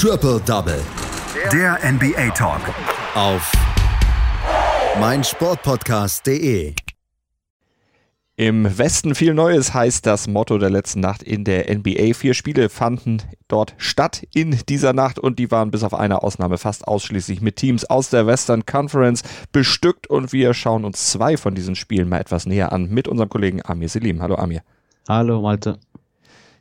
Triple Double. Der NBA Talk. Auf meinsportpodcast.de. Im Westen viel Neues heißt das Motto der letzten Nacht in der NBA. Vier Spiele fanden dort statt in dieser Nacht und die waren bis auf eine Ausnahme fast ausschließlich mit Teams aus der Western Conference bestückt und wir schauen uns zwei von diesen Spielen mal etwas näher an mit unserem Kollegen Amir Selim. Hallo Amir. Hallo Malte.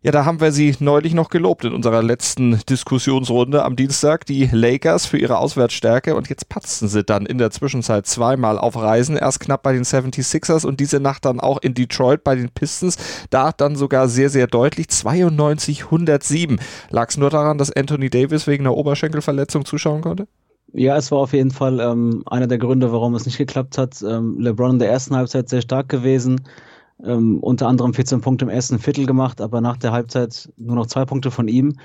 Ja, da haben wir sie neulich noch gelobt in unserer letzten Diskussionsrunde am Dienstag, die Lakers für ihre Auswärtsstärke und jetzt patzten sie dann in der Zwischenzeit zweimal auf Reisen, erst knapp bei den 76ers und diese Nacht dann auch in Detroit bei den Pistons, da dann sogar sehr, sehr deutlich 92-107. Lag es nur daran, dass Anthony Davis wegen einer Oberschenkelverletzung zuschauen konnte? Ja, es war auf jeden Fall ähm, einer der Gründe, warum es nicht geklappt hat. Ähm, LeBron in der ersten Halbzeit sehr stark gewesen ähm, unter anderem 14 Punkte im ersten Viertel gemacht, aber nach der Halbzeit nur noch zwei Punkte von ihm.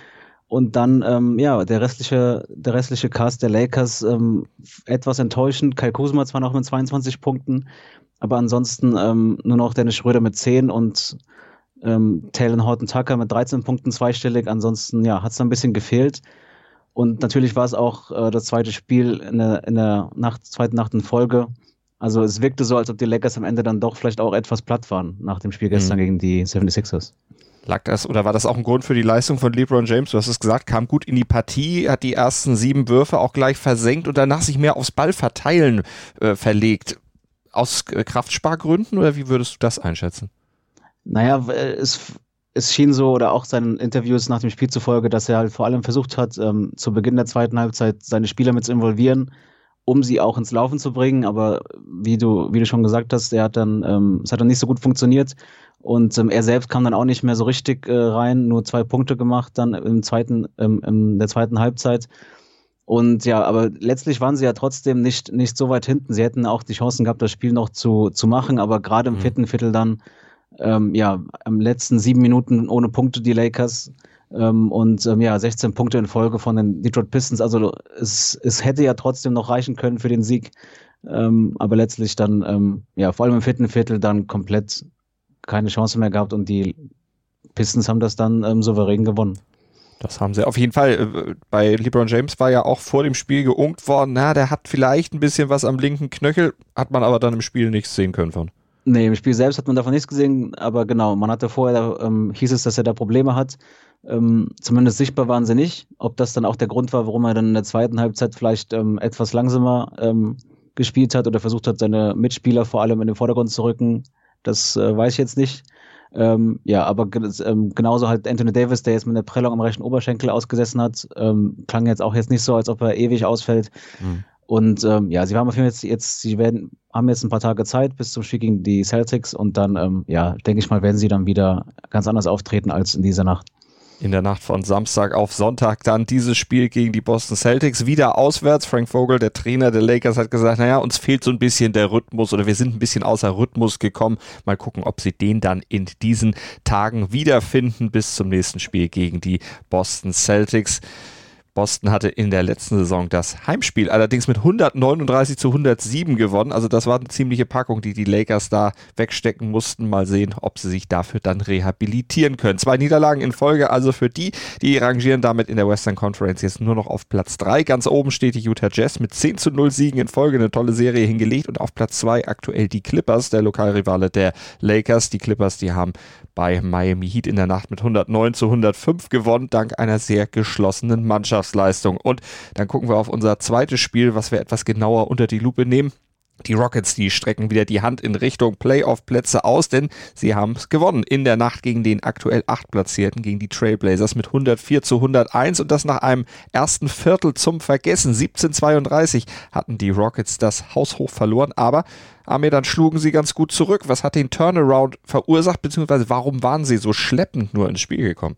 Und dann, ähm, ja, der restliche, der restliche Cast der Lakers ähm, etwas enttäuschend. Kai Kuzma zwar noch mit 22 Punkten, aber ansonsten ähm, nur noch Dennis Schröder mit 10 und ähm, Talon Horton Tucker mit 13 Punkten zweistellig. Ansonsten, ja, hat es ein bisschen gefehlt. Und natürlich war es auch äh, das zweite Spiel in der, in der Nacht, zweiten Nacht in Folge, also es wirkte so, als ob die Lakers am Ende dann doch vielleicht auch etwas platt waren nach dem Spiel gestern mhm. gegen die 76ers. Lag das oder war das auch ein Grund für die Leistung von LeBron James? Du hast es gesagt, kam gut in die Partie, hat die ersten sieben Würfe auch gleich versenkt und danach sich mehr aufs Ballverteilen äh, verlegt. Aus äh, Kraftspargründen oder wie würdest du das einschätzen? Naja, es, es schien so oder auch seinen Interviews nach dem Spiel zufolge, dass er halt vor allem versucht hat, ähm, zu Beginn der zweiten Halbzeit seine Spieler mit zu involvieren um sie auch ins Laufen zu bringen. Aber wie du, wie du schon gesagt hast, er hat dann, ähm, es hat dann nicht so gut funktioniert. Und ähm, er selbst kam dann auch nicht mehr so richtig äh, rein, nur zwei Punkte gemacht dann im zweiten, ähm, in der zweiten Halbzeit. Und ja, aber letztlich waren sie ja trotzdem nicht, nicht so weit hinten. Sie hätten auch die Chancen gehabt, das Spiel noch zu, zu machen, aber gerade im mhm. vierten Viertel dann, ähm, ja, am letzten sieben Minuten ohne Punkte die Lakers ähm, und ähm, ja, 16 Punkte in Folge von den Detroit Pistons. Also es, es hätte ja trotzdem noch reichen können für den Sieg. Ähm, aber letztlich dann, ähm, ja, vor allem im vierten Viertel dann komplett keine Chance mehr gehabt und die Pistons haben das dann ähm, souverän gewonnen. Das haben sie auf jeden Fall. Äh, bei LeBron James war ja auch vor dem Spiel geungt worden, na, der hat vielleicht ein bisschen was am linken Knöchel, hat man aber dann im Spiel nichts sehen können von. Nee, im Spiel selbst hat man davon nichts gesehen, aber genau, man hatte vorher, ähm, hieß es, dass er da Probleme hat. Ähm, zumindest sichtbar waren sie nicht. Ob das dann auch der Grund war, warum er dann in der zweiten Halbzeit vielleicht ähm, etwas langsamer ähm, gespielt hat oder versucht hat, seine Mitspieler vor allem in den Vordergrund zu rücken, das äh, weiß ich jetzt nicht. Ähm, ja, aber ähm, genauso halt Anthony Davis, der jetzt mit einer Prellung am rechten Oberschenkel ausgesessen hat, ähm, klang jetzt auch jetzt nicht so, als ob er ewig ausfällt. Mhm. Und ähm, ja, sie haben auf jeden Fall jetzt, jetzt, sie werden, haben jetzt ein paar Tage Zeit bis zum Spiel gegen die Celtics und dann, ähm, ja, denke ich mal, werden sie dann wieder ganz anders auftreten als in dieser Nacht in der Nacht von Samstag auf Sonntag dann dieses Spiel gegen die Boston Celtics wieder auswärts. Frank Vogel, der Trainer der Lakers, hat gesagt, naja, uns fehlt so ein bisschen der Rhythmus oder wir sind ein bisschen außer Rhythmus gekommen. Mal gucken, ob sie den dann in diesen Tagen wiederfinden bis zum nächsten Spiel gegen die Boston Celtics. Boston hatte in der letzten Saison das Heimspiel allerdings mit 139 zu 107 gewonnen. Also das war eine ziemliche Packung, die die Lakers da wegstecken mussten. Mal sehen, ob sie sich dafür dann rehabilitieren können. Zwei Niederlagen in Folge also für die. Die rangieren damit in der Western Conference jetzt nur noch auf Platz 3. Ganz oben steht die Utah Jazz mit 10 zu 0 Siegen in Folge. Eine tolle Serie hingelegt. Und auf Platz 2 aktuell die Clippers, der Lokalrivale der Lakers. Die Clippers, die haben bei Miami Heat in der Nacht mit 109 zu 105 gewonnen, dank einer sehr geschlossenen Mannschaft. Mannschaftsleistung. Und dann gucken wir auf unser zweites Spiel, was wir etwas genauer unter die Lupe nehmen. Die Rockets, die strecken wieder die Hand in Richtung Playoff-Plätze aus, denn sie haben es gewonnen in der Nacht gegen den aktuell achtplatzierten, gegen die Trailblazers mit 104 zu 101 und das nach einem ersten Viertel zum Vergessen. 17:32 hatten die Rockets das haushoch verloren, aber Amir, dann schlugen sie ganz gut zurück. Was hat den Turnaround verursacht, beziehungsweise warum waren sie so schleppend nur ins Spiel gekommen?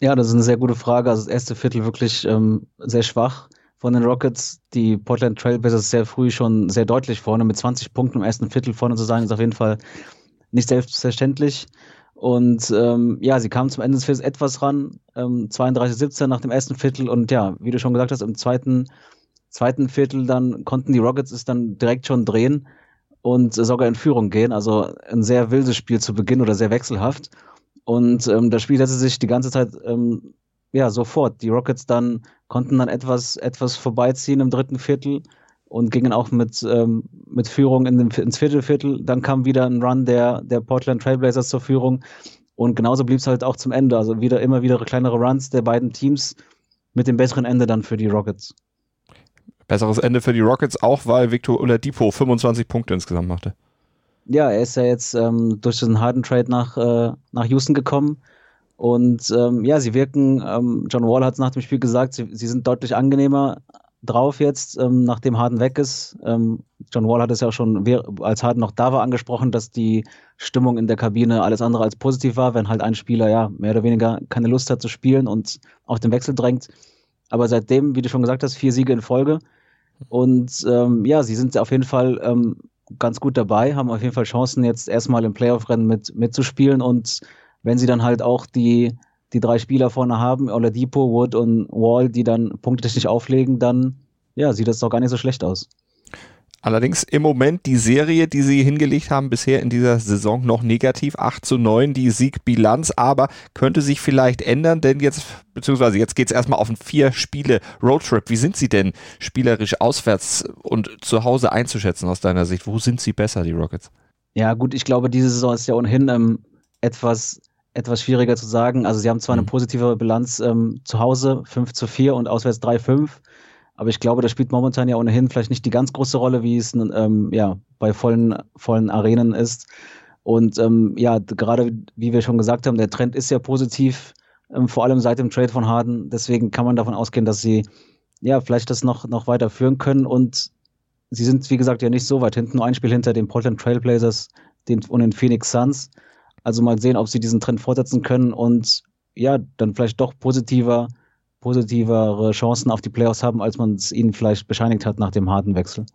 Ja, das ist eine sehr gute Frage. Also das erste Viertel wirklich ähm, sehr schwach von den Rockets. Die Portland Trailblazers sehr früh schon sehr deutlich vorne. Mit 20 Punkten im ersten Viertel vorne zu sein, ist auf jeden Fall nicht selbstverständlich. Und ähm, ja, sie kamen zum Ende des Viertels etwas ran, ähm, 32-17 nach dem ersten Viertel. Und ja, wie du schon gesagt hast, im zweiten, zweiten Viertel dann konnten die Rockets es dann direkt schon drehen und sogar in Führung gehen. Also ein sehr wildes Spiel zu Beginn oder sehr wechselhaft. Und ähm, das Spiel hätte sich die ganze Zeit ähm, ja, sofort. Die Rockets dann konnten dann etwas, etwas vorbeiziehen im dritten Viertel und gingen auch mit, ähm, mit Führung in den, ins Viertelviertel. Dann kam wieder ein Run der, der Portland Trailblazers zur Führung. Und genauso blieb es halt auch zum Ende. Also wieder immer wieder kleinere Runs der beiden Teams mit dem besseren Ende dann für die Rockets. Besseres Ende für die Rockets auch, weil Victor Oladipo 25 Punkte insgesamt machte. Ja, er ist ja jetzt ähm, durch diesen harten Trade nach, äh, nach Houston gekommen. Und ähm, ja, sie wirken, ähm, John Wall hat es nach dem Spiel gesagt, sie, sie sind deutlich angenehmer drauf jetzt, ähm, nachdem Harden weg ist. Ähm, John Wall hat es ja auch schon, als Harden noch da war, angesprochen, dass die Stimmung in der Kabine alles andere als positiv war, wenn halt ein Spieler ja mehr oder weniger keine Lust hat zu spielen und auf den Wechsel drängt. Aber seitdem, wie du schon gesagt hast, vier Siege in Folge. Und ähm, ja, sie sind auf jeden Fall ähm, ganz gut dabei, haben auf jeden Fall Chancen, jetzt erstmal im Playoff-Rennen mit, mitzuspielen. Und wenn sie dann halt auch die, die drei Spieler vorne haben, Oladipo, Wood und Wall, die dann punktetechnisch auflegen, dann ja, sieht das doch gar nicht so schlecht aus. Allerdings im Moment die Serie, die sie hingelegt haben, bisher in dieser Saison noch negativ. 8 zu 9 die Siegbilanz, aber könnte sich vielleicht ändern, denn jetzt, beziehungsweise jetzt geht es erstmal auf einen Vier-Spiele-Roadtrip. Wie sind sie denn spielerisch auswärts und zu Hause einzuschätzen aus deiner Sicht? Wo sind sie besser, die Rockets? Ja, gut, ich glaube, diese Saison ist ja ohnehin ähm, etwas etwas schwieriger zu sagen. Also sie haben zwar eine mhm. positive Bilanz ähm, zu Hause, 5 zu 4 und auswärts 3-5, aber ich glaube, das spielt momentan ja ohnehin vielleicht nicht die ganz große Rolle, wie es ähm, ja, bei vollen, vollen Arenen ist. Und ähm, ja, gerade wie wir schon gesagt haben, der Trend ist ja positiv, ähm, vor allem seit dem Trade von Harden. Deswegen kann man davon ausgehen, dass sie ja vielleicht das noch, noch weiter führen können. Und sie sind, wie gesagt, ja nicht so weit hinten, nur ein Spiel hinter den Portland Trailblazers den, und den Phoenix Suns. Also mal sehen, ob sie diesen Trend fortsetzen können und ja, dann vielleicht doch positiver, positivere Chancen auf die Playoffs haben, als man es ihnen vielleicht bescheinigt hat nach dem harten Wechsel.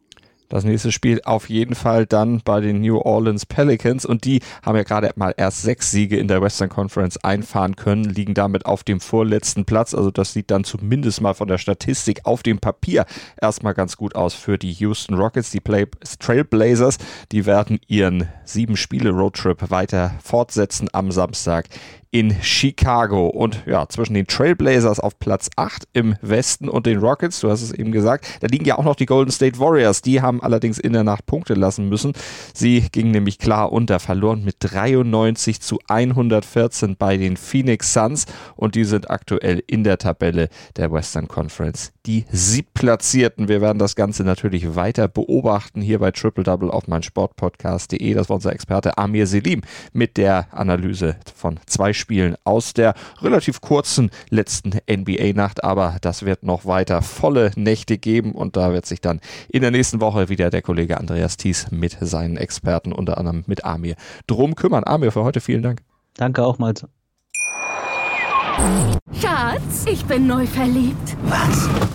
Das nächste Spiel auf jeden Fall dann bei den New Orleans Pelicans und die haben ja gerade mal erst sechs Siege in der Western Conference einfahren können, liegen damit auf dem vorletzten Platz. Also das sieht dann zumindest mal von der Statistik auf dem Papier erstmal ganz gut aus für die Houston Rockets. Die Play Trailblazers, die werden ihren sieben Spiele Roadtrip weiter fortsetzen am Samstag in Chicago. Und ja, zwischen den Trailblazers auf Platz 8 im Westen und den Rockets, du hast es eben gesagt, da liegen ja auch noch die Golden State Warriors. Die haben allerdings in der Nacht Punkte lassen müssen. Sie gingen nämlich klar unter, verloren mit 93 zu 114 bei den Phoenix Suns und die sind aktuell in der Tabelle der Western Conference die Siebplatzierten. Wir werden das Ganze natürlich weiter beobachten hier bei Triple Double auf meinsportpodcast.de. Das war unser Experte Amir Selim mit der Analyse von zwei Spielen Spielen aus der relativ kurzen letzten NBA-Nacht. Aber das wird noch weiter volle Nächte geben und da wird sich dann in der nächsten Woche wieder der Kollege Andreas Thies mit seinen Experten, unter anderem mit Amir, drum kümmern. Amir, für heute vielen Dank. Danke auch, Malte. Schatz, ich bin neu verliebt. Was?